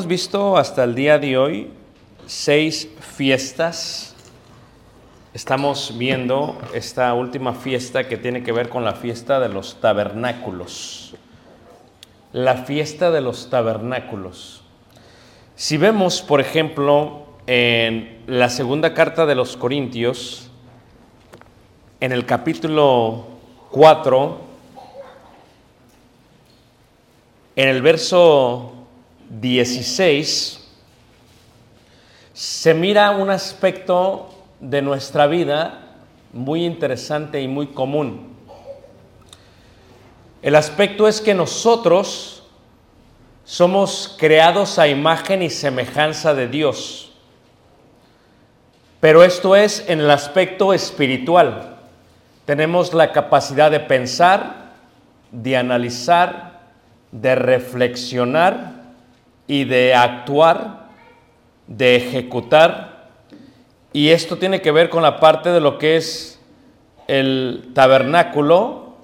Hemos visto hasta el día de hoy seis fiestas. Estamos viendo esta última fiesta que tiene que ver con la fiesta de los tabernáculos. La fiesta de los tabernáculos. Si vemos, por ejemplo, en la segunda carta de los Corintios, en el capítulo 4, en el verso 16 se mira un aspecto de nuestra vida muy interesante y muy común. El aspecto es que nosotros somos creados a imagen y semejanza de Dios. Pero esto es en el aspecto espiritual. Tenemos la capacidad de pensar, de analizar, de reflexionar y de actuar, de ejecutar. Y esto tiene que ver con la parte de lo que es el tabernáculo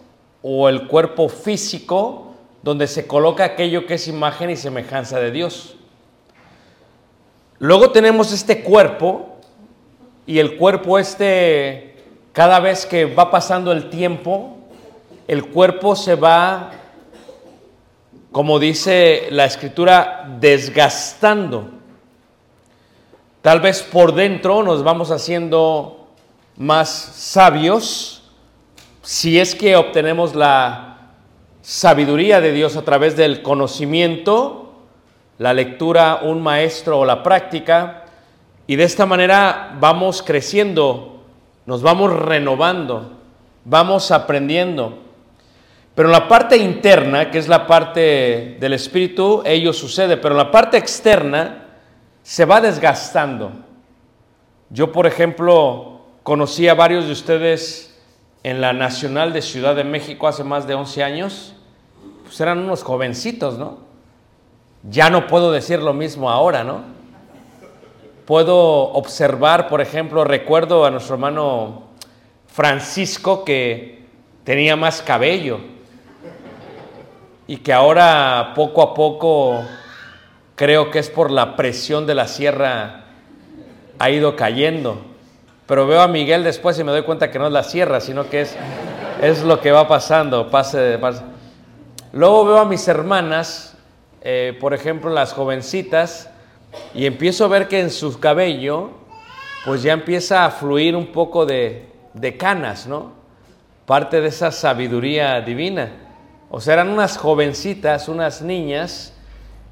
o el cuerpo físico donde se coloca aquello que es imagen y semejanza de Dios. Luego tenemos este cuerpo y el cuerpo este, cada vez que va pasando el tiempo, el cuerpo se va como dice la escritura, desgastando. Tal vez por dentro nos vamos haciendo más sabios si es que obtenemos la sabiduría de Dios a través del conocimiento, la lectura, un maestro o la práctica, y de esta manera vamos creciendo, nos vamos renovando, vamos aprendiendo. Pero en la parte interna, que es la parte del espíritu, ello sucede, pero en la parte externa se va desgastando. Yo, por ejemplo, conocí a varios de ustedes en la Nacional de Ciudad de México hace más de 11 años. Pues eran unos jovencitos, ¿no? Ya no puedo decir lo mismo ahora, ¿no? Puedo observar, por ejemplo, recuerdo a nuestro hermano Francisco que tenía más cabello y que ahora poco a poco creo que es por la presión de la sierra ha ido cayendo. Pero veo a Miguel después y me doy cuenta que no es la sierra, sino que es, es lo que va pasando. Pase, pase. Luego veo a mis hermanas, eh, por ejemplo, las jovencitas, y empiezo a ver que en su cabello, pues ya empieza a fluir un poco de, de canas, ¿no? Parte de esa sabiduría divina. O sea, eran unas jovencitas, unas niñas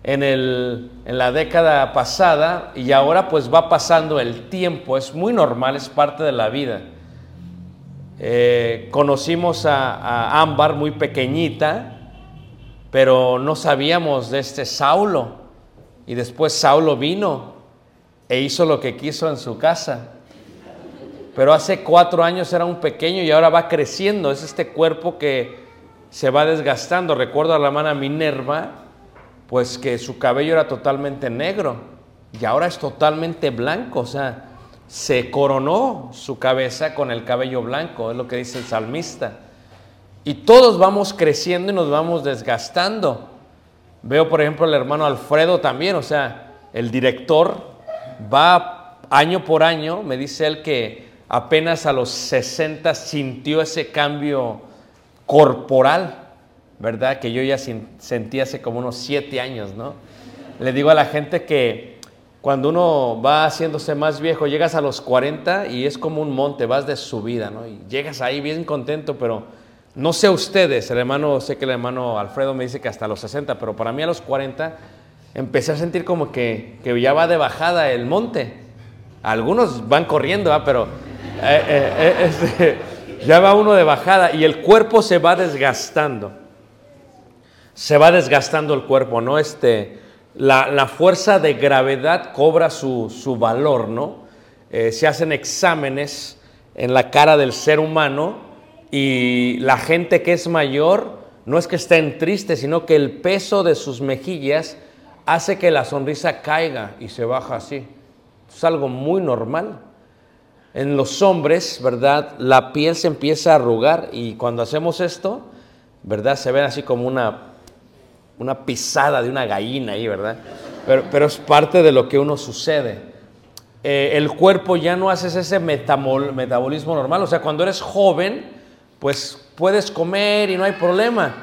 en, el- en la década pasada y ahora pues va pasando el tiempo, es muy normal, es parte de la vida. Eh, conocimos a, a Ámbar muy pequeñita, pero no sabíamos de este Saulo. Y después Saulo vino e hizo lo que quiso en su casa. Pero hace cuatro años era un pequeño y ahora va creciendo. Es este cuerpo que se va desgastando. Recuerdo a la hermana Minerva, pues que su cabello era totalmente negro y ahora es totalmente blanco. O sea, se coronó su cabeza con el cabello blanco, es lo que dice el salmista. Y todos vamos creciendo y nos vamos desgastando. Veo, por ejemplo, el hermano Alfredo también, o sea, el director va año por año, me dice él que apenas a los 60 sintió ese cambio corporal, ¿verdad? Que yo ya sentí hace como unos siete años, ¿no? Le digo a la gente que cuando uno va haciéndose más viejo, llegas a los 40 y es como un monte, vas de subida, ¿no? Y llegas ahí bien contento, pero no sé ustedes, el hermano, sé que el hermano Alfredo me dice que hasta los 60, pero para mí a los 40 empecé a sentir como que, que ya va de bajada el monte. Algunos van corriendo, ¿ah? pero eh, eh, eh, este, ya va uno de bajada y el cuerpo se va desgastando. Se va desgastando el cuerpo, ¿no? Este, la, la fuerza de gravedad cobra su, su valor, ¿no? Eh, se hacen exámenes en la cara del ser humano y la gente que es mayor no es que estén tristes, sino que el peso de sus mejillas hace que la sonrisa caiga y se baja así. Es algo muy normal. En los hombres, ¿verdad? La piel se empieza a arrugar y cuando hacemos esto, ¿verdad? Se ven así como una, una pisada de una gallina ahí, ¿verdad? Pero, pero es parte de lo que uno sucede. Eh, el cuerpo ya no haces ese metabolismo normal. O sea, cuando eres joven, pues puedes comer y no hay problema.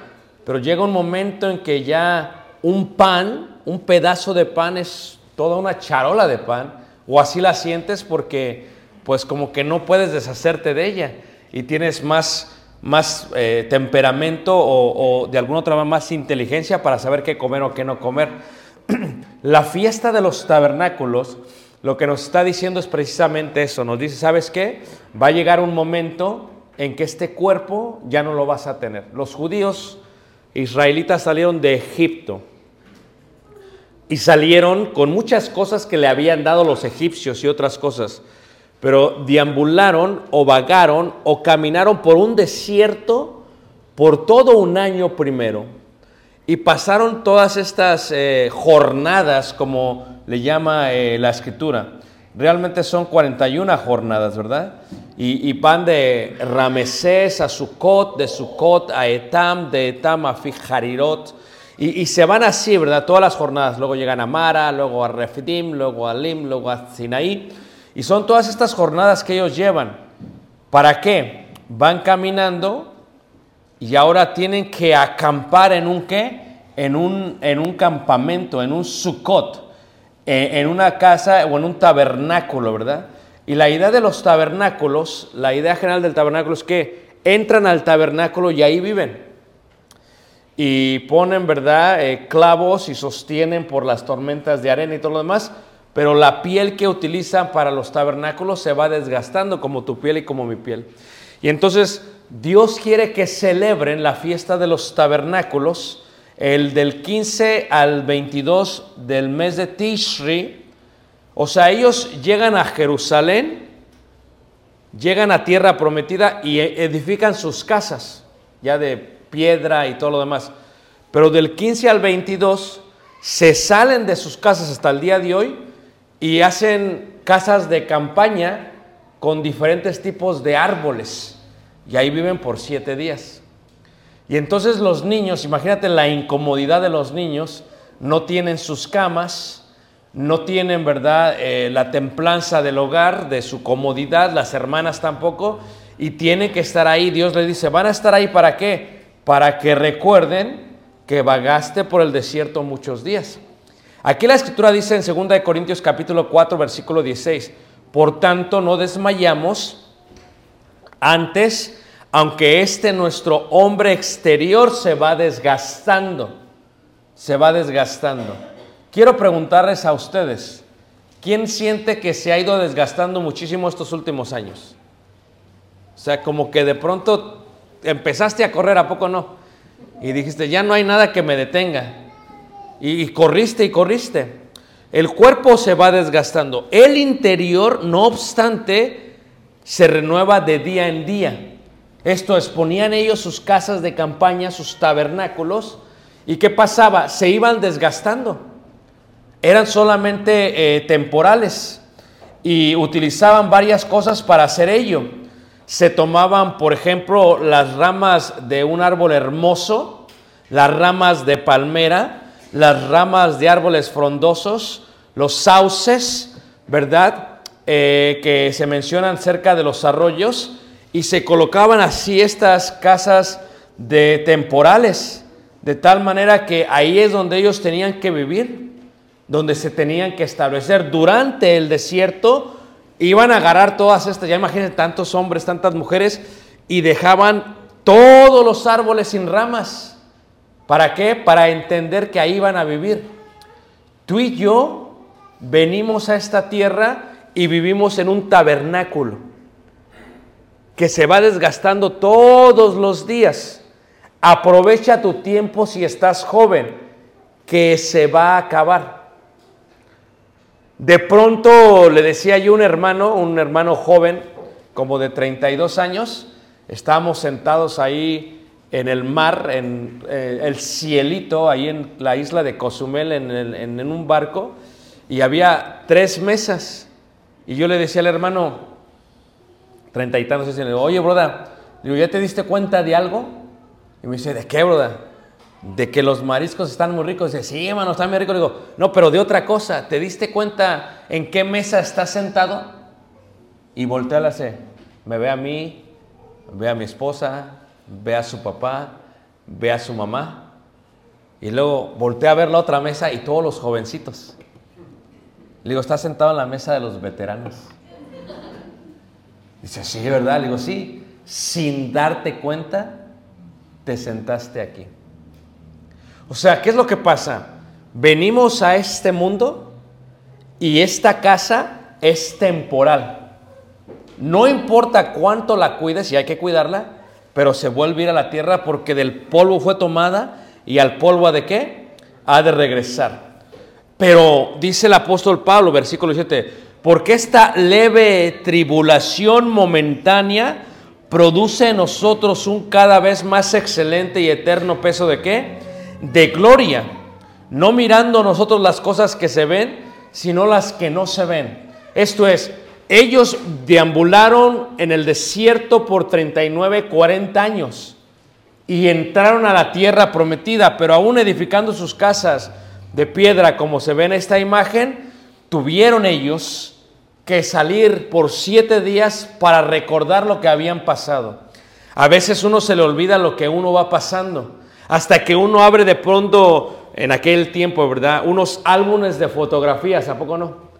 Pero llega un momento en que ya un pan, un pedazo de pan es toda una charola de pan. O así la sientes porque pues como que no puedes deshacerte de ella. Y tienes más, más eh, temperamento o, o de alguna otra manera más inteligencia para saber qué comer o qué no comer. La fiesta de los tabernáculos lo que nos está diciendo es precisamente eso. Nos dice, ¿sabes qué? Va a llegar un momento en que este cuerpo ya no lo vas a tener. Los judíos israelitas salieron de Egipto y salieron con muchas cosas que le habían dado los egipcios y otras cosas, pero deambularon o vagaron o caminaron por un desierto por todo un año primero y pasaron todas estas eh, jornadas, como le llama eh, la escritura. Realmente son 41 jornadas, ¿verdad? Y, y van de Ramesés a Sucot, de Sucot a Etam, de Etam a Fijarirot. Y, y se van así, ¿verdad? Todas las jornadas. Luego llegan a Mara, luego a Refidim, luego a Lim, luego a Sinaí. Y son todas estas jornadas que ellos llevan. ¿Para qué? Van caminando y ahora tienen que acampar en un qué? En un, en un campamento, en un sukkot, en, en una casa o en un tabernáculo, ¿verdad? Y la idea de los tabernáculos, la idea general del tabernáculo es que entran al tabernáculo y ahí viven. Y ponen, ¿verdad?, Eh, clavos y sostienen por las tormentas de arena y todo lo demás, pero la piel que utilizan para los tabernáculos se va desgastando como tu piel y como mi piel. Y entonces Dios quiere que celebren la fiesta de los tabernáculos el del 15 al 22 del mes de Tishri. O sea, ellos llegan a Jerusalén, llegan a tierra prometida y e- edifican sus casas, ya de piedra y todo lo demás. Pero del 15 al 22 se salen de sus casas hasta el día de hoy y hacen casas de campaña con diferentes tipos de árboles. Y ahí viven por siete días. Y entonces los niños, imagínate la incomodidad de los niños, no tienen sus camas, no tienen, ¿verdad?, eh, la templanza del hogar, de su comodidad, las hermanas tampoco, y tienen que estar ahí. Dios les dice, ¿van a estar ahí para qué? Para que recuerden que vagaste por el desierto muchos días. Aquí la escritura dice en 2 de Corintios capítulo 4 versículo 16, por tanto no desmayamos, antes aunque este nuestro hombre exterior se va desgastando, se va desgastando. Quiero preguntarles a ustedes, ¿quién siente que se ha ido desgastando muchísimo estos últimos años? O sea, como que de pronto empezaste a correr, ¿a poco no? Y dijiste, ya no hay nada que me detenga. Y, corriste y corriste. El cuerpo se va desgastando. El interior, no obstante, se renueva de día en día. Esto es, ponían ellos sus casas de campaña, sus tabernáculos, y ¿qué pasaba? Se iban desgastando. Eran solamente eh, temporales y utilizaban varias cosas para hacer ello. Se tomaban, por ejemplo, las ramas de un árbol hermoso, las ramas de palmera, las ramas de árboles frondosos, los sauces, ¿verdad? Eh, que se mencionan cerca de los arroyos, y se colocaban así estas casas de temporales, de tal manera que ahí es donde ellos tenían que vivir, donde se tenían que establecer. Durante el desierto iban a agarrar todas estas, ya imagínense tantos hombres, tantas mujeres, y dejaban todos los árboles sin ramas. ¿Para qué? Para entender que ahí iban a vivir. Tú y yo venimos a esta tierra y vivimos en un tabernáculo que se va desgastando todos los días. Aprovecha tu tiempo si estás joven, que se va a acabar. De pronto le decía yo a un hermano, un hermano joven, como de 32 años, estábamos sentados ahí en el mar, en eh, el cielito, ahí en la isla de Cozumel, en, en- un barco, y había tres mesas. Y yo le decía al hermano, treinta y tantos, y le digo, oye, broda, digo, ¿ya te diste cuenta de algo? Y me dice, ¿de qué, broda? De que los mariscos están muy ricos. Dice, sí, hermano, están muy ricos. Le digo, no, pero de otra cosa. ¿Te diste cuenta en qué mesa estás sentado? Y voltea a la. Me ve a mí, ve a mi esposa, ve a su papá, ve a su mamá. Y luego voltea a ver la otra mesa y todos los jovencitos. Le digo, está sentado en la mesa de los veteranos. Dice, sí, ¿verdad? Le digo, sí. Sin darte cuenta, te sentaste aquí. O sea, ¿qué es lo que pasa? Venimos a este mundo y esta casa es temporal. No importa cuánto la cuides, y hay que cuidarla, pero se vuelve a ir a la tierra porque del polvo fue tomada y al polvo ¿ha de qué? Ha de regresar. Pero dice el apóstol Pablo, versículo 7, porque esta leve tribulación momentánea produce en nosotros un cada vez más excelente y eterno peso de qué? De gloria, no mirando nosotros las cosas que se ven, sino las que no se ven. Esto es, ellos deambularon en el desierto por 39, 40 años y entraron a la tierra prometida, pero aún edificando sus casas de piedra, como se ve en esta imagen, tuvieron ellos que salir por siete días para recordar lo que habían pasado. A veces uno se le olvida lo que uno va pasando, hasta que uno abre de pronto, en aquel tiempo, ¿verdad? Unos álbumes de fotografías, ¿a poco no?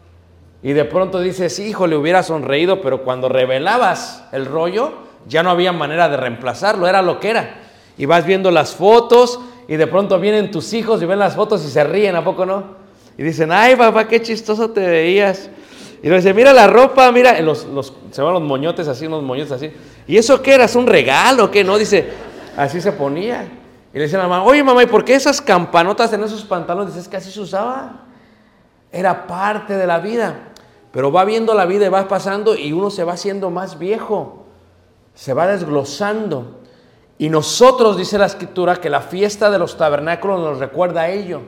Y de pronto dices, hijo, le hubiera sonreído, pero cuando revelabas el rollo, ya no había manera de reemplazarlo, era lo que era. Y vas viendo las fotos y de pronto vienen tus hijos y ven las fotos y se ríen, ¿a poco no? Y dicen, ay papá, qué chistoso te veías. Y le dice, mira la ropa, mira, los, se van los moñotes así, unos moñotes así. ¿Y eso qué era? ¿Es un regalo qué? No, dice, así se ponía. Y le dice a la mamá, oye mamá, ¿y por qué esas campanotas en esos pantalones? Dice, es que así se usaba. Era parte de la vida. Pero va viendo la vida y va pasando y uno se va haciendo más viejo. Se va desglosando. Y nosotros, dice la escritura, que la fiesta de los tabernáculos nos recuerda a ello.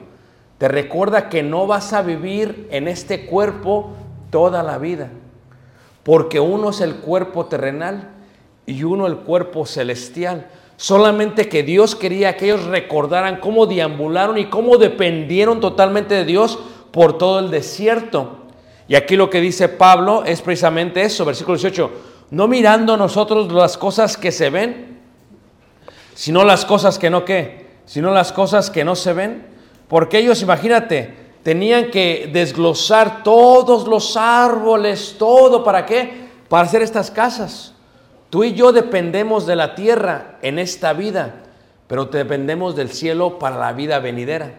Te recuerda que no vas a vivir en este cuerpo toda la vida. Porque uno es el cuerpo terrenal y uno el cuerpo celestial. Solamente que Dios quería que ellos recordaran cómo deambularon y cómo dependieron totalmente de Dios por todo el desierto. Y aquí lo que dice Pablo es precisamente eso, versículo 18. No mirando nosotros las cosas que se ven, sino las cosas que no qué, sino las cosas que no se ven. Porque ellos, imagínate, tenían que desglosar todos los árboles, todo, ¿para qué? Para hacer estas casas. Tú y yo dependemos de la tierra en esta vida, pero dependemos del cielo para la vida venidera.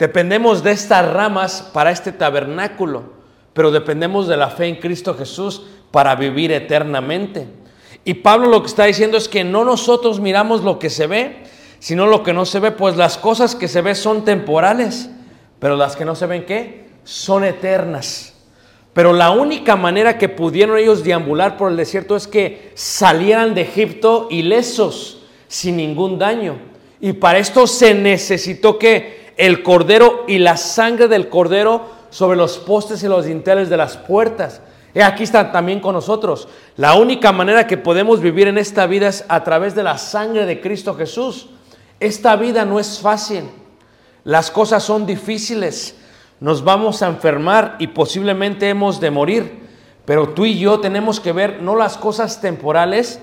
Dependemos de estas ramas para este tabernáculo, pero dependemos de la fe en Cristo Jesús para vivir eternamente. Y Pablo lo que está diciendo es que no nosotros miramos lo que se ve, sino lo que no se ve, pues las cosas que se ve son temporales, pero las que no se ven qué? Son eternas. Pero la única manera que pudieron ellos deambular por el desierto es que salieran de Egipto ilesos, sin ningún daño. Y para esto se necesitó que el cordero y la sangre del cordero sobre los postes y los dinteles de las puertas. Y aquí está también con nosotros. La única manera que podemos vivir en esta vida es a través de la sangre de Cristo Jesús. Esta vida no es fácil. Las cosas son difíciles. Nos vamos a enfermar y posiblemente hemos de morir. Pero tú y yo tenemos que ver no las cosas temporales,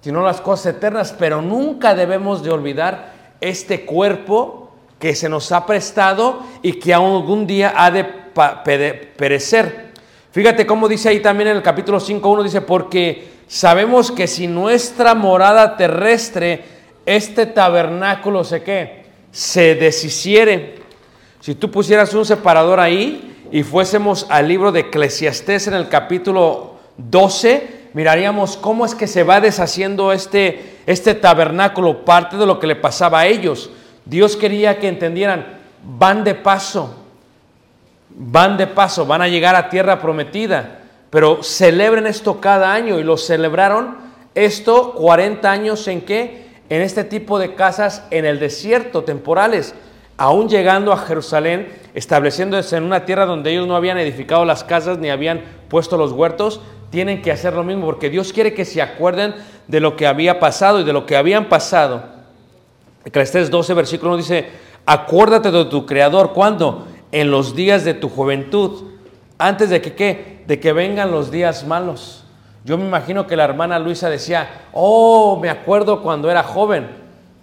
sino las cosas eternas. Pero nunca debemos de olvidar este cuerpo que se nos ha prestado y que algún día ha de perecer. Fíjate cómo dice ahí también en el capítulo 5.1, dice, porque sabemos que si nuestra morada terrestre, este tabernáculo se qué, se deshiciere. Si tú pusieras un separador ahí y fuésemos al libro de Eclesiastés en el capítulo 12, miraríamos cómo es que se va deshaciendo este, este tabernáculo, parte de lo que le pasaba a ellos. Dios quería que entendieran, van de paso, van de paso, van a llegar a tierra prometida, pero celebren esto cada año y lo celebraron esto 40 años en qué? En este tipo de casas en el desierto, temporales, aún llegando a Jerusalén, estableciéndose en una tierra donde ellos no habían edificado las casas ni habían puesto los huertos, tienen que hacer lo mismo porque Dios quiere que se acuerden de lo que había pasado y de lo que habían pasado. Eclesiastés 12, versículo 1 dice, acuérdate de tu Creador, ¿cuándo? En los días de tu juventud, antes de que, ¿qué? De que vengan los días malos. Yo me imagino que la hermana Luisa decía, oh, me acuerdo cuando era joven,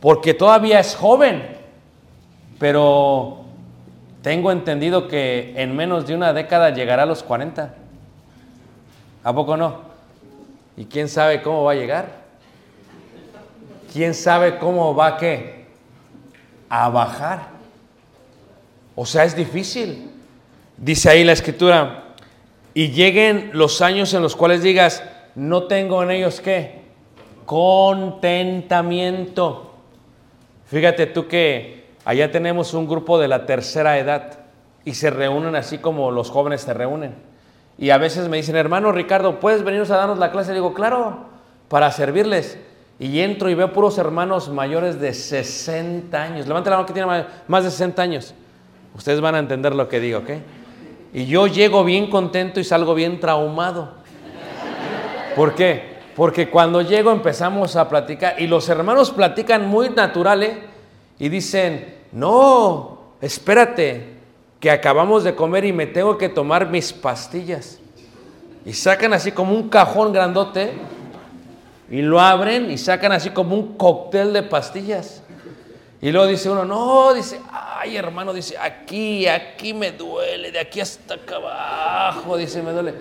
porque todavía es joven, pero tengo entendido que en menos de una década llegará a los 40. ¿A poco no? ¿Y quién sabe cómo va a llegar? ¿Quién sabe cómo va a qué? A bajar. O sea, es difícil. Dice ahí la escritura, y lleguen los años en los cuales digas, no tengo en ellos qué? Contentamiento. Fíjate tú que allá tenemos un grupo de la tercera edad y se reúnen así como los jóvenes se reúnen. Y a veces me dicen, hermano Ricardo, ¿puedes venirnos a darnos la clase? Y digo, claro, para servirles. Y entro y veo puros hermanos mayores de 60 años. Levanta la mano que tiene más de 60 años. Ustedes van a entender lo que digo, ¿ok? Y yo llego bien contento y salgo bien traumado. ¿Por qué? Porque cuando llego empezamos a platicar y los hermanos platican muy natural ¿eh? y dicen, no, espérate, que acabamos de comer y me tengo que tomar mis pastillas. Y sacan así como un cajón grandote y lo abren y sacan así como un cóctel de pastillas. Y luego dice uno, no, dice, ay hermano, dice, aquí, aquí me duele, de aquí hasta acá abajo, dice, me duele.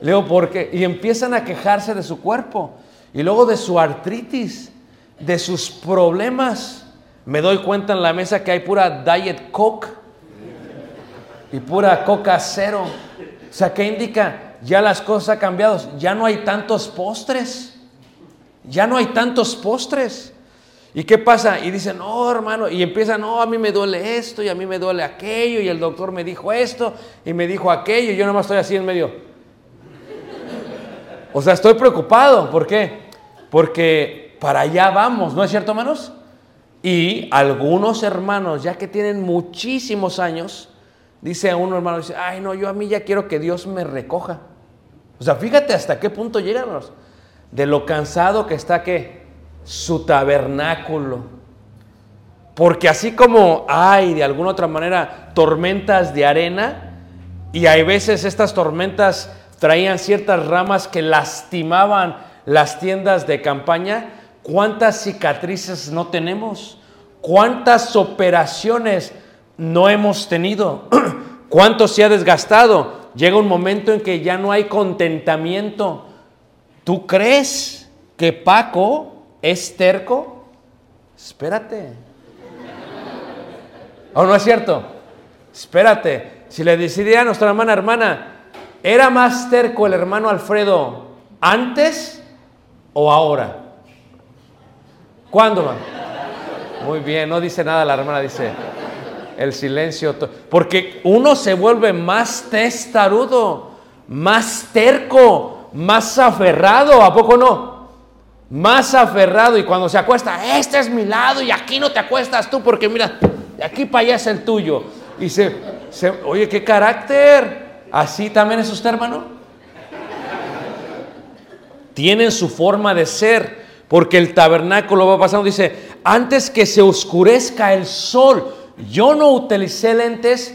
Leo, ¿por qué? Y empiezan a quejarse de su cuerpo y luego de su artritis, de sus problemas. Me doy cuenta en la mesa que hay pura Diet Coke y pura Coca cero. O sea, ¿qué indica? Ya las cosas han cambiado, ya no hay tantos postres, ya no hay tantos postres. ¿Y qué pasa? Y dicen, no, hermano, y empiezan, no, a mí me duele esto y a mí me duele aquello, y el doctor me dijo esto y me dijo aquello, y yo más estoy así en medio. O sea, estoy preocupado. ¿Por qué? Porque para allá vamos, ¿no es cierto, hermanos? Y algunos hermanos, ya que tienen muchísimos años, dice a uno hermano, dice, ay, no, yo a mí ya quiero que Dios me recoja. O sea, fíjate hasta qué punto llegan, hermanos. De lo cansado que está, ¿qué? Su tabernáculo. Porque así como hay de alguna otra manera tormentas de arena, y hay veces estas tormentas traían ciertas ramas que lastimaban las tiendas de campaña, ¿cuántas cicatrices no tenemos? ¿Cuántas operaciones no hemos tenido? ¿Cuánto se ha desgastado? Llega un momento en que ya no hay contentamiento. ¿Tú crees que Paco es terco, espérate. ¿O no es cierto? Espérate. Si le decidiera a nuestra hermana, hermana, ¿era más terco el hermano Alfredo antes o ahora? ¿Cuándo? Muy bien, no dice nada la hermana, dice el silencio. Porque uno se vuelve más testarudo, más terco, más aferrado, ¿a poco no? Más aferrado y cuando se acuesta, este es mi lado y aquí no te acuestas tú porque mira, de aquí para allá es el tuyo. Y se, se- oye, qué carácter. ¿Así también es usted, hermano? Tienen su forma de ser, porque el tabernáculo va pasando, dice, antes que se oscurezca el sol, yo no utilicé lentes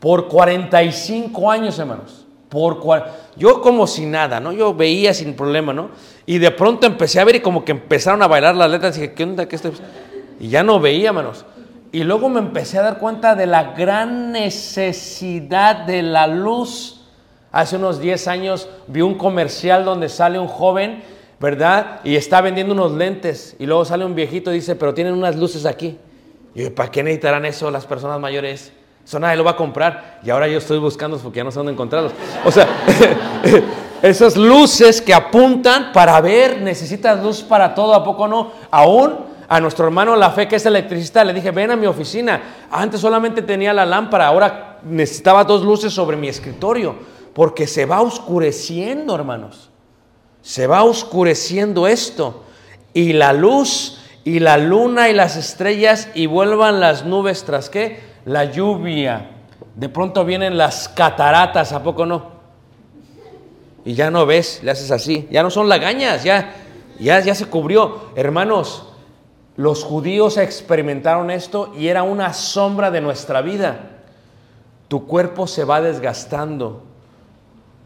por 45 años, hermanos. Por cua- yo como si nada, ¿no? Yo veía sin problema, ¿no? Y de pronto empecé a ver y como que empezaron a bailar las letras y dije, ¿qué onda? ¿Qué estoy? Y ya no veía, hermanos. Y luego me empecé a dar cuenta de la gran necesidad de la luz. Hace unos 10 años vi un comercial donde sale un joven, ¿verdad? Y está vendiendo unos lentes. Y luego sale un viejito y dice, pero tienen unas luces aquí. Y yo, ¿para qué necesitarán eso las personas mayores? Eso nadie lo va a comprar. Y ahora yo estoy buscando porque ya no sé dónde encontrarlos. O sea, esas luces que apuntan para ver, necesitas luz para todo, ¿a poco no? Aún a nuestro hermano La Fe, que es electricista, le dije, ven a mi oficina. Antes solamente tenía la lámpara, ahora necesitaba dos luces sobre mi escritorio, porque se va oscureciendo, hermanos. Se va oscureciendo esto. Y la luz y la luna y las estrellas y vuelvan las nubes tras qué? La lluvia. De pronto vienen las cataratas, ¿a poco no? Y ya no ves, le haces así. Ya no son lagañas, ya, ya, ya se cubrió. Hermanos, los judíos experimentaron esto y era una sombra de nuestra vida. Tu cuerpo se va desgastando,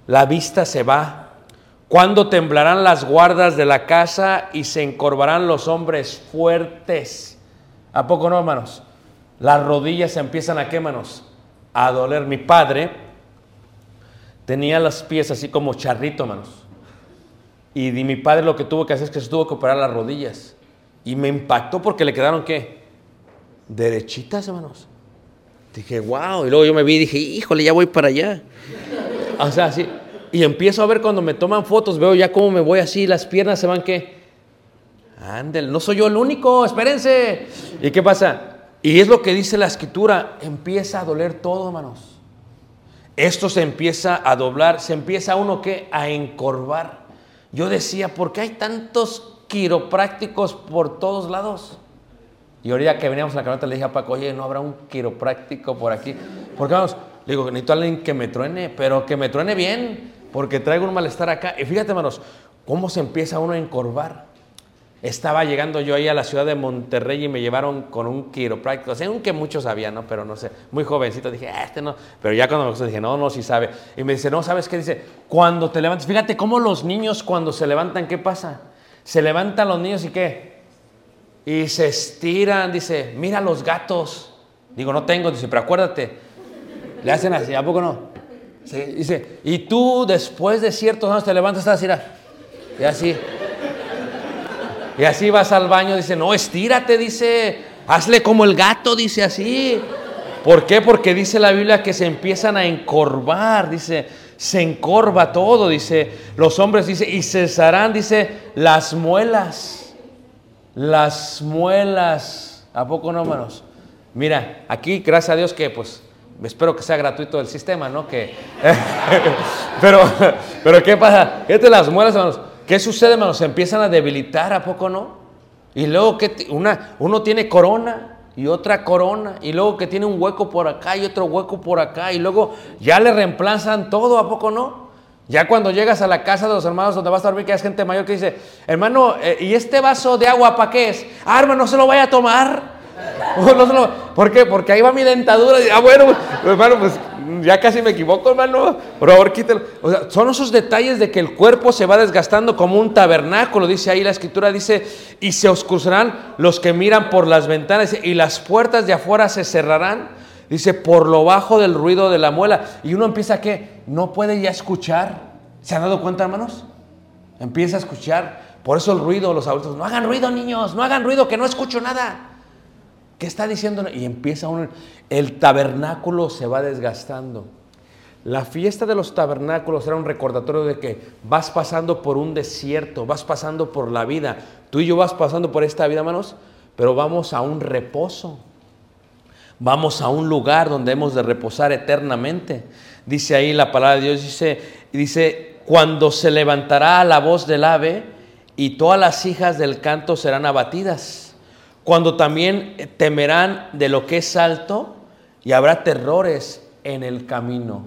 la vista se va. Cuando temblarán las guardas de la casa y se encorvarán los hombres fuertes. ¿A poco no, hermanos? Las rodillas empiezan a qué, hermanos? A doler. Mi padre tenía los pies así como charrito, hermanos. Y di- mi padre lo que tuvo que hacer es que se tuvo que operar las rodillas. Y me impactó porque le quedaron qué? Derechitas, hermanos. Dije, wow. Y luego yo me vi y dije, híjole, ya voy para allá. O sea, así. Y empiezo a ver cuando me toman fotos, veo ya cómo me voy así, las piernas se van qué. Ándale, no soy yo el único, espérense. ¿Y qué pasa? Y es lo que dice la escritura, empieza a doler todo, hermanos. Esto se empieza a doblar, se empieza uno a encorvar. Yo decía, ¿por qué hay tantos quiroprácticos por todos lados? Y ahorita que veníamos en la camioneta le dije a Paco, oye, ¿no habrá un quiropráctico por aquí? Porque vamos, le digo, necesito a alguien que me truene, pero que me truene bien, porque traigo un malestar acá. Y fíjate, hermanos, cómo se empieza uno a encorvar. Estaba llegando yo ahí a la ciudad de Monterrey y me llevaron con un quiropráctico, según que muchos sabían, ¿no? Pero no sé, muy jovencito, dije, "Ah, este no. Pero ya cuando me gustó dije, no, no, sí sabe. Y me dice, no, ¿sabes qué? Dice, cuando te levantas, fíjate cómo los niños cuando se levantan, ¿qué pasa? Se levantan los niños y ¿qué? Y se estiran, dice, mira los gatos. Digo, no tengo, dice, pero acuérdate, le hacen así, ¿a poco no? Dice, y tú después de ciertos años te levantas así, mira, y así. Y así vas al baño, dice, no, estírate, dice, hazle como el gato, dice así. ¿Por qué? Porque dice la Biblia que se empiezan a encorvar, dice, se encorva todo, dice, los hombres, dice, y cesarán, dice, las muelas, las muelas, ¿a poco no, hermanos? Mira, aquí, gracias a Dios que, pues, espero que sea gratuito el sistema, ¿no? Que, pero, pero, ¿qué pasa? Fíjate las muelas, hermanos. ¿Qué sucede, hermanos? Se empiezan a debilitar, ¿a poco no? Y luego que una, uno tiene corona y otra corona, y luego que tiene un hueco por acá y otro hueco por acá, y luego ya le reemplazan todo, ¿a poco no? Ya cuando llegas a la casa de los hermanos donde vas a dormir, que hay gente mayor que dice, hermano, eh, ¿y este vaso de agua para qué es? Ah, hermano, no se lo vaya a tomar. ¿Por qué? Porque ahí va mi dentadura. Ah, bueno, pues, hermano, pues ya casi me equivoco, hermano. Por favor, quítelo. O sea, son esos detalles de que el cuerpo se va desgastando como un tabernáculo, dice ahí la escritura, dice, y se oscurecerán los que miran por las ventanas y las puertas de afuera se cerrarán. Dice, por lo bajo del ruido de la muela. Y uno empieza que no puede ya escuchar. ¿Se han dado cuenta, hermanos? Empieza a escuchar. Por eso el ruido, los adultos, no hagan ruido niños, no hagan ruido, que no escucho nada. ¿Qué está diciendo? Y empieza uno, el tabernáculo se va desgastando. La fiesta de los tabernáculos era un recordatorio de que vas pasando por un desierto, vas pasando por la vida. Tú y yo vas pasando por esta vida, hermanos, pero vamos a un reposo. Vamos a un lugar donde hemos de reposar eternamente. Dice ahí la palabra de Dios, dice, dice, cuando se levantará la voz del ave y todas las hijas del canto serán abatidas. Cuando también temerán de lo que es alto y habrá terrores en el camino.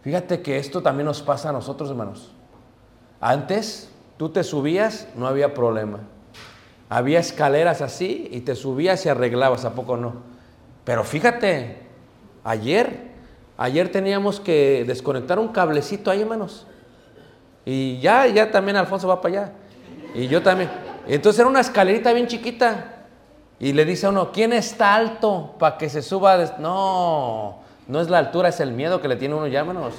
Fíjate que esto también nos pasa a nosotros, hermanos. Antes tú te subías, no había problema. Había escaleras así y te subías y arreglabas, ¿a poco no? Pero fíjate, ayer, ayer teníamos que desconectar un cablecito ahí, hermanos. Y ya, ya también Alfonso va para allá. Y yo también. Entonces era una escalerita bien chiquita. Y le dice a uno, ¿quién está alto para que se suba? No, no es la altura, es el miedo que le tiene uno, llámanos.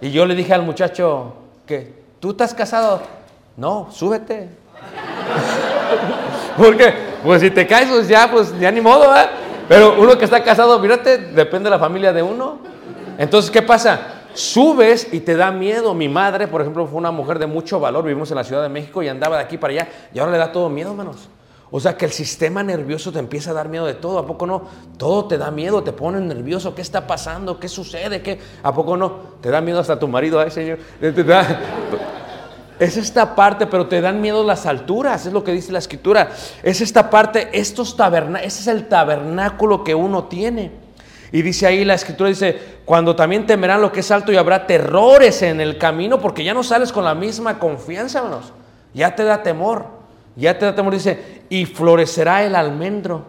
Y yo le dije al muchacho que, ¿tú estás casado? No, súbete. Porque, pues si te caes, pues ya, pues ya ni modo. Pero uno que está casado, mírate, depende de la familia de uno. Entonces, ¿qué pasa? Subes y te da miedo. Mi madre, por ejemplo, fue una mujer de mucho valor. Vivimos en la Ciudad de México y andaba de aquí para allá. Y ahora le da todo miedo, hermanos. O sea que el sistema nervioso te empieza a dar miedo de todo, ¿a poco no? Todo te da miedo, te pone nervioso, ¿qué está pasando? ¿Qué sucede? ¿Qué? ¿A poco no? Te da miedo hasta tu marido, ay señor. Es esta parte, pero te dan miedo las alturas, es lo que dice la escritura. Es esta parte, estos tabernáculos, ese es el tabernáculo que uno tiene. Y dice ahí la escritura, dice, cuando también temerán lo que es alto y habrá terrores en el camino, porque ya no sales con la misma confianza, hermanos. Ya te da temor. Ya te da temor, dice, y florecerá el almendro.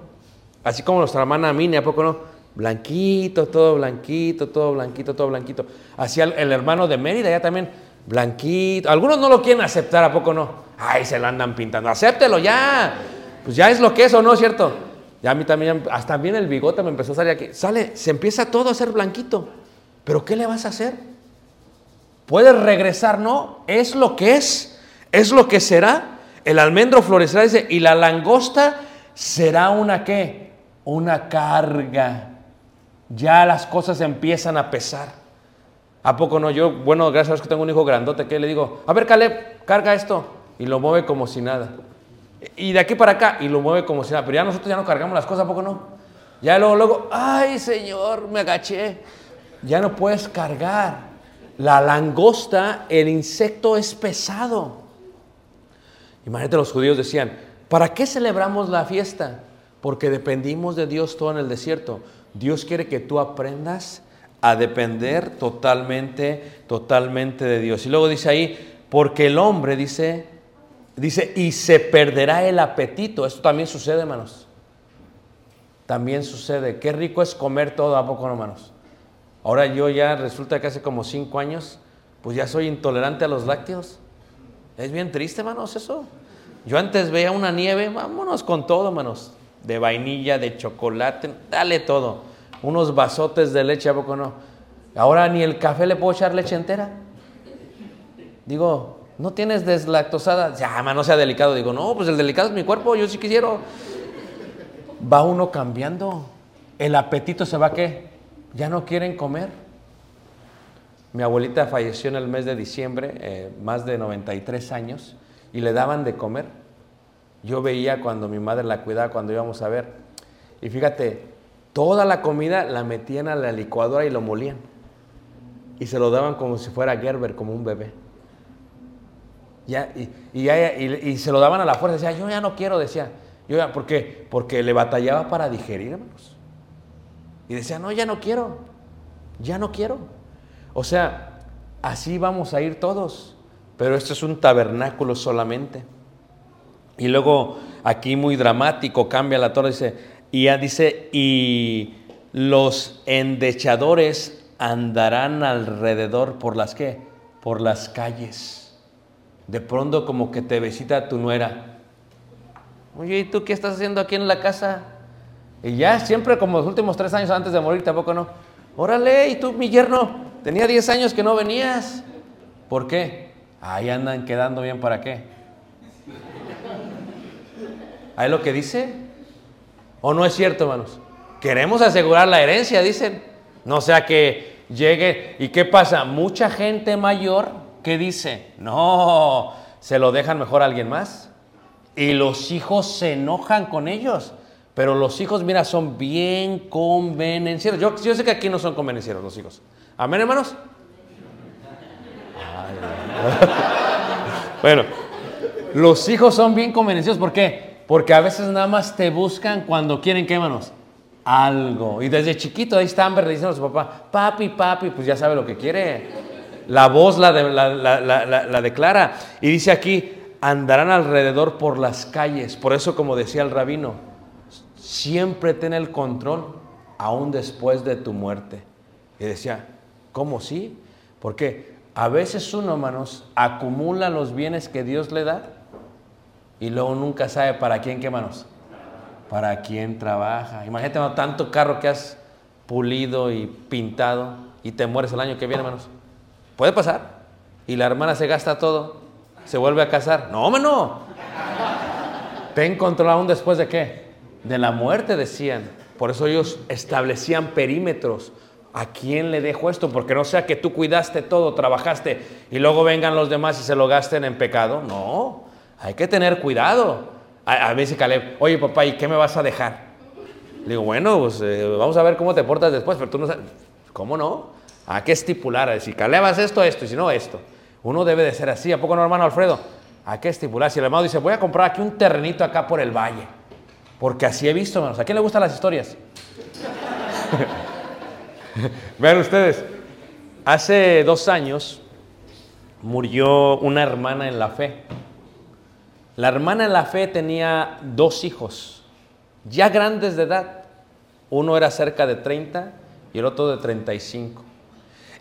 Así como nuestra hermana Mini, ¿a poco no? Blanquito, todo blanquito, todo blanquito, todo blanquito. Así el, hermano de Mérida, ya también, blanquito. Algunos no lo quieren aceptar, ¿a poco no? Ay, se lo andan pintando. Acéptelo ya. Pues ya es lo que es, ¿o no cierto? Ya a mí también, hasta bien el bigote me empezó a salir aquí. Sale, se empieza todo a ser blanquito. ¿Pero qué le vas a hacer? ¿Puedes regresar? No, es lo que es, es lo que será. El almendro florecerá, dice, y la langosta será una qué? Una carga. Ya las cosas empiezan a pesar. ¿A poco no? Yo, bueno, gracias a Dios que tengo un hijo grandote, que le digo, a ver, Caleb, carga esto. Y lo mueve como si nada. Y de aquí para acá, y lo mueve como si nada. Pero ya nosotros ya no cargamos las cosas, ¿a poco no? Ya luego, luego, ay, Señor, me agaché. Ya no puedes cargar. La langosta, el insecto es pesado. Imagínate, los judíos decían, ¿para qué celebramos la fiesta? Porque dependimos de Dios todo en el desierto. Dios quiere que tú aprendas a depender totalmente, totalmente de Dios. Y luego dice ahí, porque el hombre dice, dice, y se perderá el apetito. Esto también sucede, hermanos. También sucede. Qué rico es comer todo, ¿a poco, hermanos? Ahora yo ya resulta que hace como cinco años, pues ya soy intolerante a los lácteos. Es bien triste, hermanos, eso. Yo antes veía una nieve, vámonos con todo, hermanos. De vainilla, de chocolate, dale todo. Unos vasotes de leche, ¿a poco no? Ahora ni el café le puedo echar leche entera. Digo, ¿no tienes deslactosada? Ya, no sea delicado. Digo, no, pues el delicado es mi cuerpo, yo sí quisiera. Va uno cambiando. El apetito se va qué? Ya no quieren comer. Mi abuelita falleció en el mes de diciembre, eh, más de 93 años, y le daban de comer. Yo veía cuando mi madre la cuidaba, cuando íbamos a ver. Y fíjate, toda la comida la metían a la licuadora y lo molían. Y se lo daban como si fuera Gerber, como un bebé. Ya, y, y, y, se lo daban a la fuerza. Decía, yo ya no quiero, decía. Yo ya, ¿Por qué? Porque le batallaba para digerir, hermanos. Y decía, no, ya no quiero. Ya no quiero. O sea, así vamos a ir todos, pero esto es un tabernáculo solamente. Y luego aquí muy dramático cambia la torre, dice, y ya dice, y los endechadores andarán alrededor por las qué? Por las calles. De pronto como que te visita tu nuera. Oye, ¿y tú qué estás haciendo aquí en la casa? Y ya siempre como los últimos tres años antes de morir, tampoco no. Órale, ¿y tú, mi yerno? Tenía 10 años que no venías. ¿Por qué? Ahí andan quedando bien para qué. ¿Ahí lo que dice? ¿O no es cierto, hermanos? Queremos asegurar la herencia, dicen. No sea que llegue. ¿Y qué pasa? Mucha gente mayor que dice, no, se lo dejan mejor a alguien más. Y los hijos se enojan con ellos. Pero los hijos, mira, son bien convenencieros. Yo, sé que aquí no son convenencieros los hijos. Amén, hermanos. Bueno, los hijos son bien convenencieros. ¿Por qué? Porque a veces nada más te buscan cuando quieren, ¿qué, hermanos? Algo. Y desde chiquito ahí está Amber le dicen a su papá, papi, papi, pues ya sabe lo que quiere. La voz la, de- la- la- la- la- la declara. Y dice aquí, andarán alrededor por las calles. Por eso, como decía el rabino, siempre ten el control aún después de tu muerte. Y decía, ¿cómo sí? Porque a veces uno, hermanos, acumula los bienes que Dios le da y luego nunca sabe para quién, ¿qué manos? Para quién trabaja. Imagínate hermano, tanto carro que has pulido y pintado y te mueres el año que viene, hermanos. Puede pasar. Y la hermana se gasta todo, se vuelve a casar. No, hombre, no. Ten control aún después de qué? De la muerte, decían. Por eso ellos establecían perímetros. ¿A quién le dejo esto? Porque no sea que tú cuidaste todo, trabajaste y luego vengan los demás y se lo gasten en pecado. No, hay que tener cuidado. A, a veces Caleb, oye papá, ¿y qué me vas a dejar? Le digo, bueno, pues eh, vamos a ver cómo te portas después, pero tú no sabes. ¿Cómo no? Hay que estipular, a decir, Caleb, haz esto, esto, y si no, esto. Uno debe de ser así. ¿A poco no, hermano Alfredo? Hay que estipular. Si el hermano dice, voy a comprar aquí un terrenito acá por el valle, porque así he visto, hermanos. ¿A quién le gustan las historias? Vean ustedes, hace dos años murió una hermana en la fe. La hermana en la fe tenía dos hijos, ya grandes de edad. Uno era cerca de 30 y el otro de 35.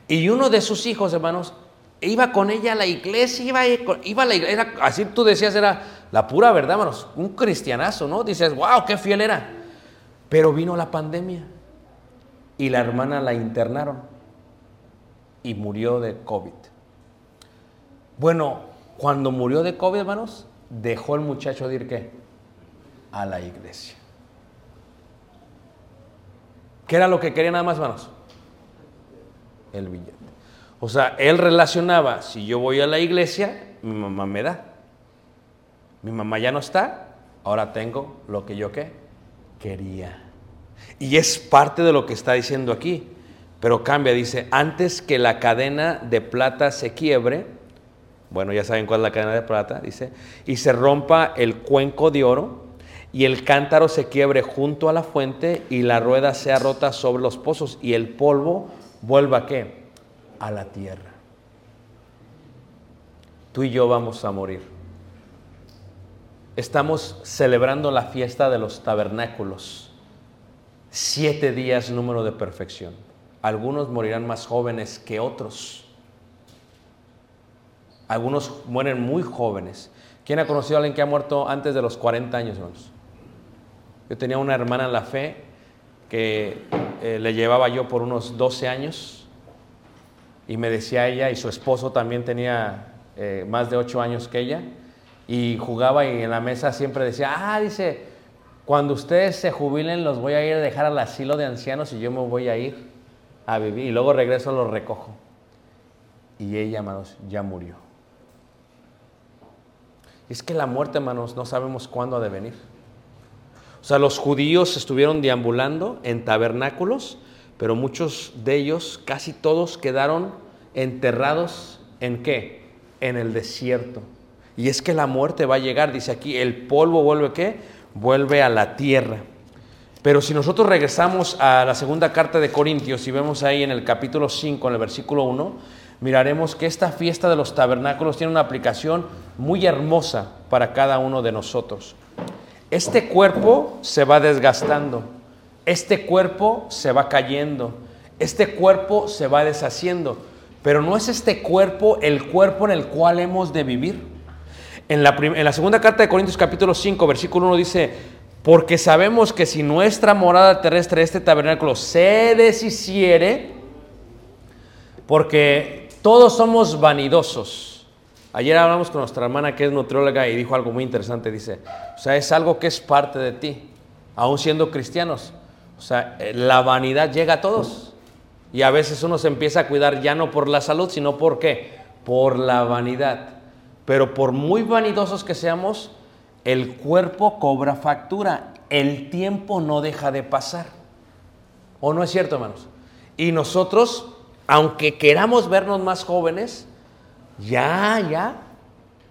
Y uno de sus hijos, hermanos, iba con ella a la iglesia, iba, iba a la iglesia, así tú decías, era la pura verdad, hermanos, un cristianazo, ¿no? Dices, wow, qué fiel era. Pero vino la pandemia y la hermana la internaron y murió de COVID. Bueno, cuando murió de COVID, hermanos, dejó el muchacho de ir qué? A la iglesia. ¿Qué era lo que quería nada más, hermanos? El billete. O sea, él relacionaba, si yo voy a la iglesia, mi mamá me da. Mi mamá ya no está, ahora tengo lo que yo quería. Y es parte de lo que está diciendo aquí. Pero cambia, dice, antes que la cadena de plata se quiebre, bueno, ya saben cuál es la cadena de plata, dice, y se rompa el cuenco de oro, y el cántaro se quiebre junto a la fuente, y la rueda sea rota sobre los pozos, y el polvo vuelva a qué? A la tierra. Tú y yo vamos a morir. Estamos celebrando la fiesta de los tabernáculos. Siete días número de perfección. Algunos morirán más jóvenes que otros. Algunos mueren muy jóvenes. ¿Quién ha conocido a alguien que ha muerto antes de los 40 años, hermanos? Yo tenía una hermana en la fe que eh, le llevaba yo por unos 12 años y me decía ella, y su esposo también tenía eh, más de 8 años que ella, y jugaba y en la mesa siempre decía, ah, dice, cuando ustedes se jubilen los voy a ir a dejar al asilo de ancianos y yo me voy a ir a vivir y luego regreso los recojo. Y ella, hermanos, ya murió. Y es que la muerte, hermanos, no sabemos cuándo ha de venir. Sea, los judíos estuvieron deambulando en tabernáculos, pero muchos de ellos, casi todos, quedaron enterrados en qué? En el desierto. Y es que la muerte va a llegar, dice aquí, el polvo vuelve qué? Vuelve a la tierra. Pero si nosotros regresamos a la segunda carta de Corintios y vemos ahí en el capítulo 5, en el versículo 1, miraremos que esta fiesta de los tabernáculos tiene una aplicación muy hermosa para cada uno de nosotros. Este cuerpo se va desgastando, este cuerpo se va cayendo, este cuerpo se va deshaciendo, pero no es este cuerpo el cuerpo en el cual hemos de vivir. En la, segunda carta de Corintios capítulo 5, versículo 1 dice, porque sabemos que si nuestra morada terrestre, este tabernáculo, se deshiciere, porque todos somos vanidosos. Ayer hablamos con nuestra hermana que es nutrióloga y dijo algo muy interesante. Dice, o sea, es algo que es parte de ti, aún siendo cristianos. O sea, eh, la vanidad llega a todos. Y a veces uno se empieza a cuidar ya no por la salud, sino por qué? Por la vanidad. Pero por muy vanidosos que seamos, el cuerpo cobra factura. El tiempo no deja de pasar. ¿O no es cierto, hermanos? Y nosotros, aunque queramos vernos más jóvenes, ya, ya,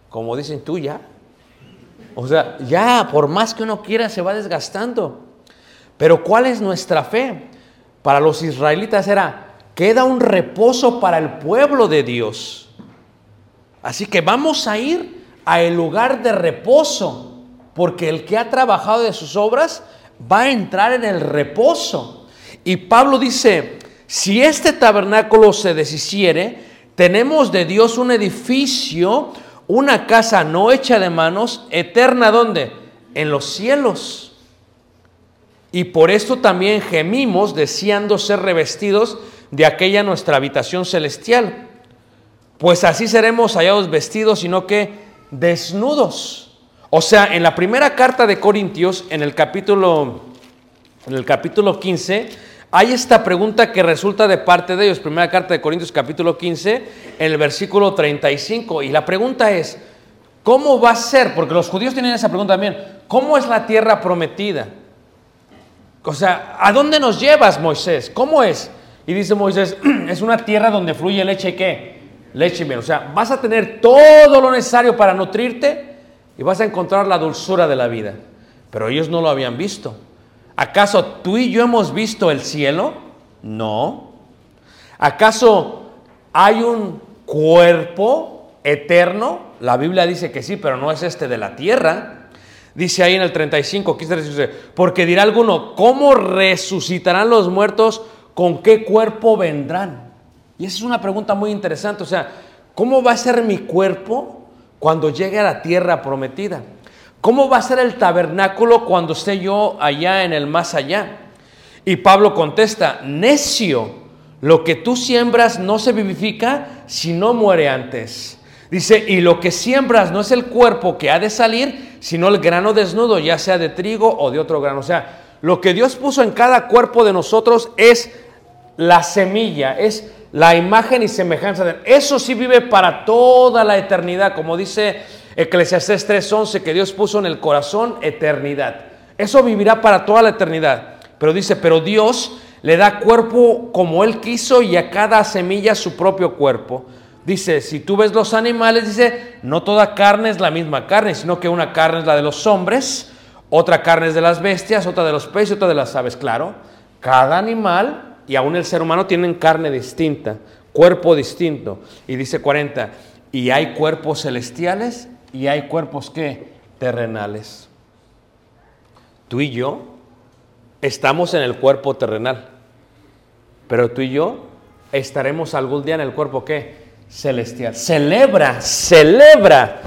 como dicen tú, ya. O sea, ya, por más que uno quiera, se va desgastando. Pero ¿cuál es nuestra fe? Para los israelitas era, queda un reposo para el pueblo de Dios. Así que vamos a ir a el lugar de reposo, porque el que ha trabajado de sus obras va a entrar en el reposo. Y Pablo dice, si este tabernáculo se deshiciere, tenemos de Dios un edificio, una casa no hecha de manos, eterna ¿dónde? En los cielos. Y por esto también gemimos deseando ser revestidos de aquella nuestra habitación celestial. Pues así seremos hallados vestidos, sino que desnudos. O sea, en la primera carta de Corintios, en el capítulo, en el capítulo 15, hay esta pregunta que resulta de parte de ellos. Primera carta de Corintios, capítulo 15, en el versículo 35. Y la pregunta es, ¿cómo va a ser? Porque los judíos tienen esa pregunta también. ¿Cómo es la tierra prometida? O sea, ¿a dónde nos llevas, Moisés? ¿Cómo es? Y dice Moisés, es una tierra donde fluye leche y qué? Leche y miel. O sea, vas a tener todo lo necesario para nutrirte y vas a encontrar la dulzura de la vida. Pero ellos no lo habían visto. ¿Acaso tú y yo hemos visto el cielo? No. ¿Acaso hay un cuerpo eterno? La Biblia dice que sí, pero no es este de la tierra. Dice ahí en el 35, dice, porque dirá alguno, ¿cómo resucitarán los muertos? ¿Con qué cuerpo vendrán? Y esa es una pregunta muy interesante. O sea, ¿cómo va a ser mi cuerpo cuando llegue a la tierra prometida? ¿Cómo va a ser el tabernáculo cuando esté yo allá en el más allá? Y Pablo contesta, necio, lo que tú siembras no se vivifica si no muere antes. Dice, y lo que siembras no es el cuerpo que ha de salir, sino el grano desnudo, ya sea de trigo o de otro grano. O sea, lo que Dios puso en cada cuerpo de nosotros es la semilla, es la imagen y semejanza de Eso sí vive para toda la eternidad, como dice Eclesiastés 3:11, que Dios puso en el corazón eternidad. Eso vivirá para toda la eternidad. Pero dice, pero Dios le da cuerpo como Él quiso y a cada semilla su propio cuerpo. Dice, si tú ves los animales, dice, no toda carne es la misma carne, sino que una carne es la de los hombres, otra carne es de las bestias, otra de los peces, otra de las aves. Claro, cada animal y aún el ser humano tienen carne distinta, cuerpo distinto. Y dice 40, y hay cuerpos celestiales y hay cuerpos que terrenales. Tú y yo estamos en el cuerpo terrenal, pero tú y yo estaremos algún día en el cuerpo que celestial. Celebra, celebra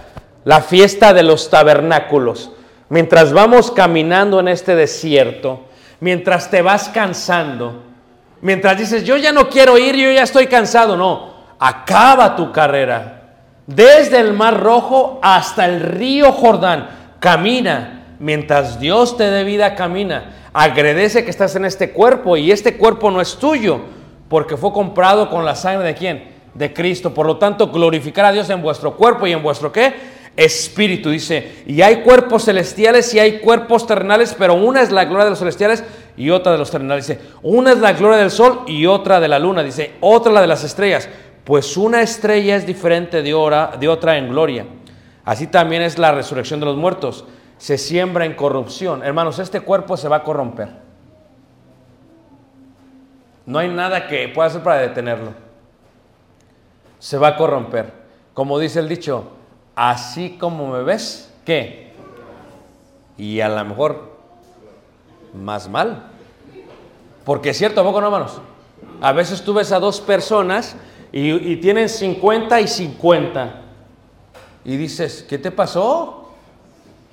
la fiesta de los tabernáculos. Mientras vamos caminando en este desierto, mientras te vas cansando, mientras dices, yo ya no quiero ir, yo ya estoy cansado, no, acaba tu carrera. Desde el Mar Rojo hasta el río Jordán, camina. Mientras Dios te dé vida, camina. Agradece que estás en este cuerpo y este cuerpo no es tuyo, porque fue comprado con la sangre de quién? de Cristo. Por lo tanto, glorificar a Dios en vuestro cuerpo y en vuestro qué? Espíritu, dice. Y hay cuerpos celestiales y hay cuerpos terrenales, pero una es la gloria de los celestiales y otra de los terrenales. Dice, una es la gloria del sol y otra de la luna. Dice, otra la de las estrellas. Pues una estrella es diferente de, hora, de otra en gloria. Así también es la resurrección de los muertos. Se siembra en corrupción. Hermanos, este cuerpo se va a corromper. No hay nada que pueda hacer para detenerlo se va a corromper. Como dice el dicho, así como me ves, ¿qué? Y a lo mejor más mal. Porque es cierto, ¿a poco no, hermanos? A veces tú ves a dos personas y, tienen 50 y 50. Y dices, ¿qué te pasó?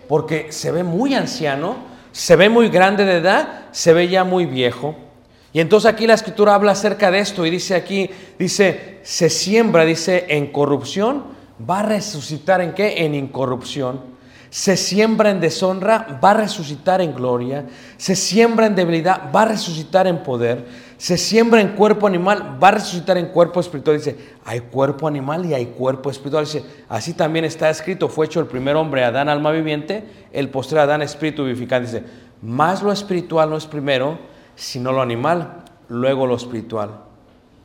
Porque se ve muy anciano, se ve muy grande de edad, se ve ya muy viejo. Y entonces aquí la escritura habla acerca de esto y dice aquí, dice, se siembra, dice, en corrupción, va a resucitar en qué? En incorrupción. Se siembra en deshonra, va a resucitar en gloria. Se siembra en debilidad, va a resucitar en poder. Se siembra en cuerpo animal, va a resucitar en cuerpo espiritual. Dice, hay cuerpo animal y hay cuerpo espiritual. Dice, así también está escrito, fue hecho el primer hombre Adán alma viviente, el postre Adán espíritu vivificante. Dice, más lo espiritual no es primero, sino lo animal, luego lo espiritual.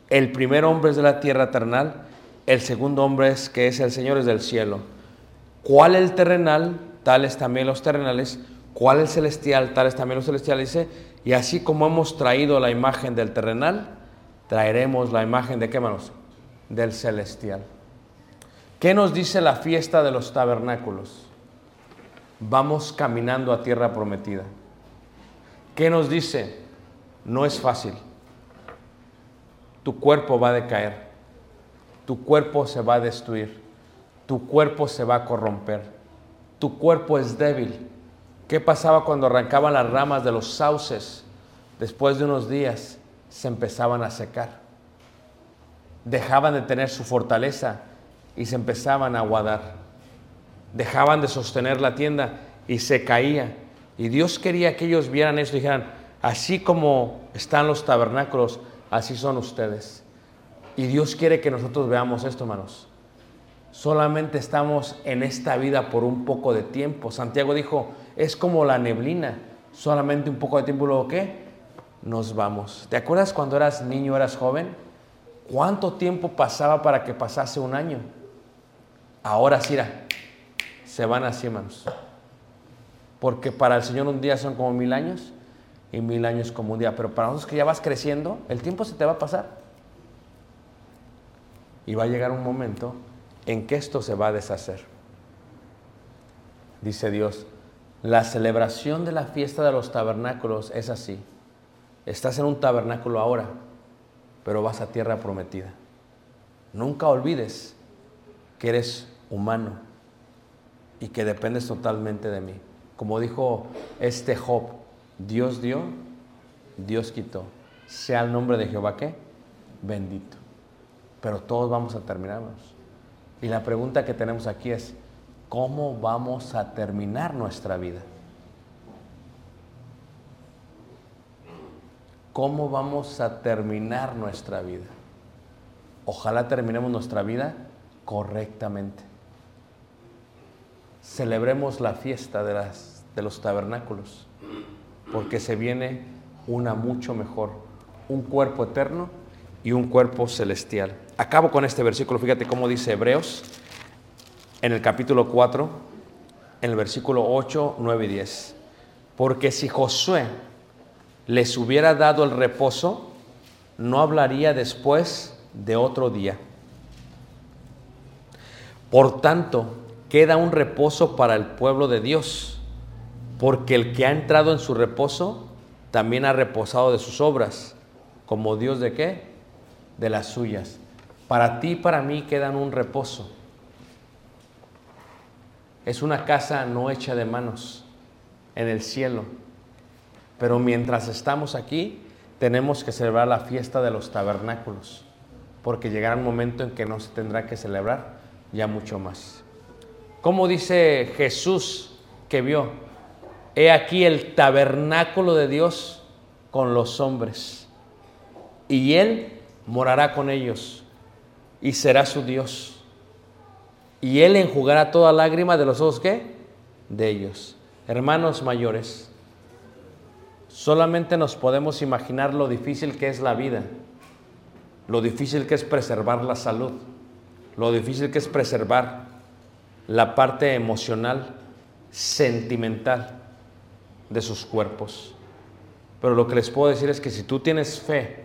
El primer hombre es de la tierra terrenal, el segundo hombre es que es el Señor es del cielo. ¿Cuál el terrenal? Tales también los terrenales. ¿Cuál el celestial? Tales también los celestiales. Dice, y así como hemos traído la imagen del terrenal, traeremos la imagen de qué manos? Del celestial. ¿Qué nos dice la fiesta de los tabernáculos? Vamos caminando a tierra prometida. ¿Qué nos dice? No es fácil. Tu cuerpo va a decaer. Tu cuerpo se va a destruir. Tu cuerpo se va a corromper. Tu cuerpo es débil. ¿Qué pasaba cuando arrancaban las ramas de los sauces? Después de unos días se empezaban a secar. Dejaban de tener su fortaleza y se empezaban a aguadar. Dejaban de sostener la tienda y se caía. Y Dios quería que ellos vieran eso y dijeran, así como están los tabernáculos, así son ustedes. Y Dios quiere que nosotros veamos esto, hermanos. Solamente estamos en esta vida por un poco de tiempo. Santiago dijo, es como la neblina, solamente un poco de tiempo y luego qué? Nos vamos. ¿Te acuerdas cuando eras niño, eras joven? ¿Cuánto tiempo pasaba para que pasase un año? Ahora sí, se van así, hermanos. Porque para el Señor un día son como mil años y mil años como un día. Pero para nosotros que ya vas creciendo, el tiempo se te va a pasar. Y va a llegar un momento en que esto se va a deshacer. Dice Dios, la celebración de la fiesta de los tabernáculos es así. Estás en un tabernáculo ahora, pero vas a tierra prometida. Nunca olvides que eres humano y que dependes totalmente de mí. Como dijo este Job, Dios dio, Dios quitó. Sea el nombre de Jehová que bendito. Pero todos vamos a terminarnos. Y la pregunta que tenemos aquí es, ¿cómo vamos a terminar nuestra vida? ¿Cómo vamos a terminar nuestra vida? Ojalá terminemos nuestra vida correctamente. Celebremos la fiesta de, las, de los tabernáculos, porque se viene una mucho mejor, un cuerpo eterno y un cuerpo celestial. Acabo con este versículo, fíjate cómo dice Hebreos en el capítulo 4, en el versículo 8, 9 y 10. Porque si Josué les hubiera dado el reposo, no hablaría después de otro día. Por tanto, queda un reposo para el pueblo de Dios, porque el que ha entrado en su reposo también ha reposado de sus obras, como Dios de qué? De las suyas. Para ti y para mí quedan un reposo. Es una casa no hecha de manos en el cielo. Pero mientras estamos aquí, tenemos que celebrar la fiesta de los tabernáculos, porque llegará un momento en que no se tendrá que celebrar ya mucho más. ¿Cómo dice Jesús que vio? He aquí el tabernáculo de Dios con los hombres, y Él morará con ellos, y será su Dios. Y Él enjugará toda lágrima de los ojos, ¿qué? De ellos. Hermanos mayores, solamente nos podemos imaginar lo difícil que es la vida, lo difícil que es preservar la salud, lo difícil que es preservar la parte emocional, sentimental de sus cuerpos. Pero lo que les puedo decir es que si tú tienes fe,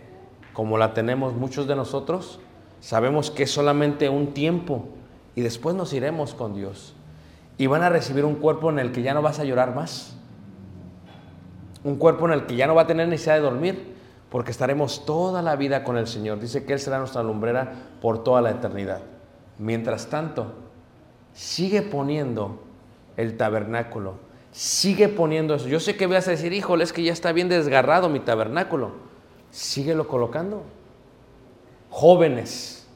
como la tenemos muchos de nosotros, sabemos que es solamente un tiempo y después nos iremos con Dios. Y van a recibir un cuerpo en el que ya no vas a llorar más. Un cuerpo en el que ya no va a tener necesidad de dormir, porque estaremos toda la vida con el Señor. Dice que Él será nuestra lumbrera por toda la eternidad. Mientras tanto, sigue poniendo el tabernáculo. Sigue poniendo eso. Yo sé que vas a decir, híjole, es que ya está bien desgarrado mi tabernáculo. Síguelo colocando. Jóvenes,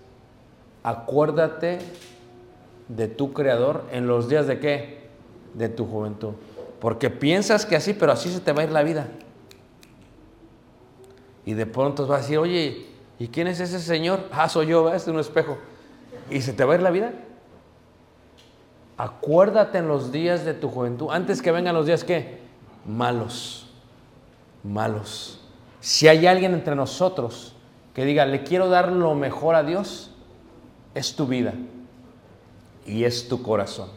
acuérdate de tu Creador en los días de qué? De tu juventud. Porque piensas que así, pero así se te va a ir la vida. Y de pronto vas a decir, oye, ¿y quién es ese señor? Ah, soy yo, ¿ves? Es un espejo. ¿Y se te va a ir la vida? Acuérdate en los días de tu juventud, antes que vengan los días que malos, malos. Si hay alguien entre nosotros que diga, le quiero dar lo mejor a Dios, es tu vida y es tu corazón.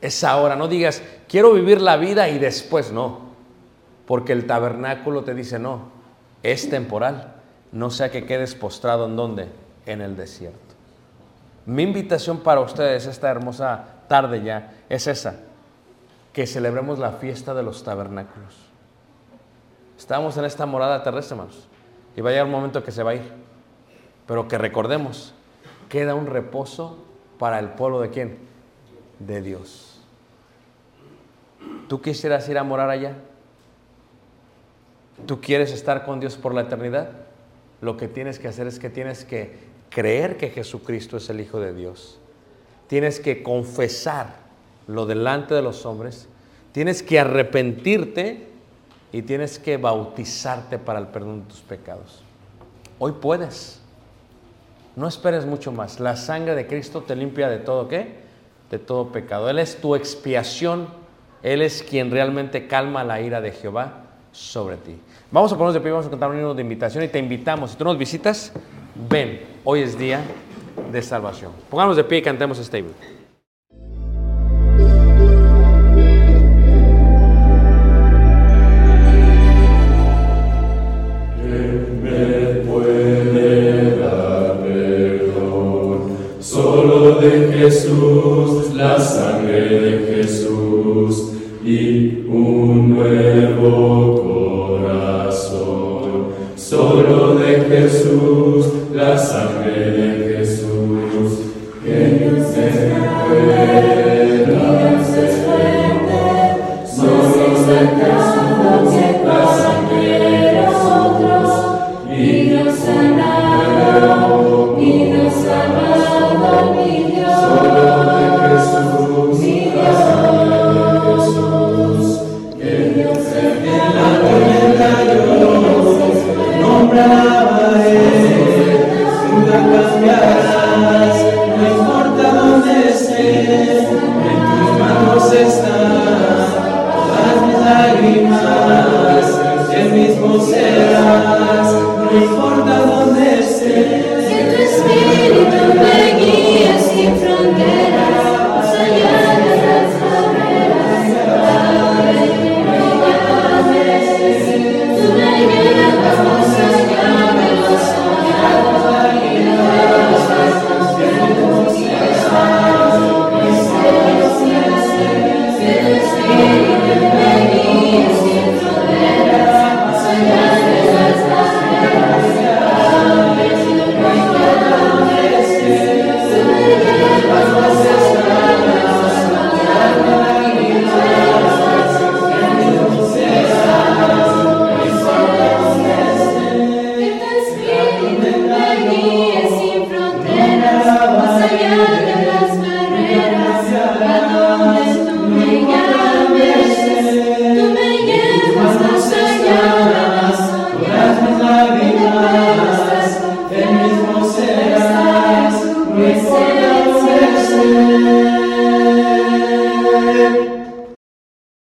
Es ahora, no digas, quiero vivir la vida y después no, porque el tabernáculo te dice, no, es temporal, no sea que quedes postrado en donde, en el desierto. Mi invitación para ustedes esta hermosa tarde ya es esa, que celebremos la fiesta de los tabernáculos. Estamos en esta morada terrestre, hermanos, y va a llegar un momento que se va a ir, pero que recordemos, queda un reposo para el pueblo de quién? De Dios. ¿Tú quisieras ir a morar allá? ¿Tú quieres estar con Dios por la eternidad? Lo que tienes que hacer es que tienes que creer que Jesucristo es el Hijo de Dios. Tienes que confesar lo delante de los hombres. Tienes que arrepentirte y tienes que bautizarte para el perdón de tus pecados. Hoy puedes. No esperes mucho más. La sangre de Cristo te limpia de todo qué? De todo pecado. Él es tu expiación. Él es quien realmente calma la ira de Jehová sobre ti. Vamos a ponernos de pie, vamos a cantar un himno de invitación y te invitamos. Si tú nos visitas, ven. Hoy es día de salvación. Pongamos de pie y cantemos este himno.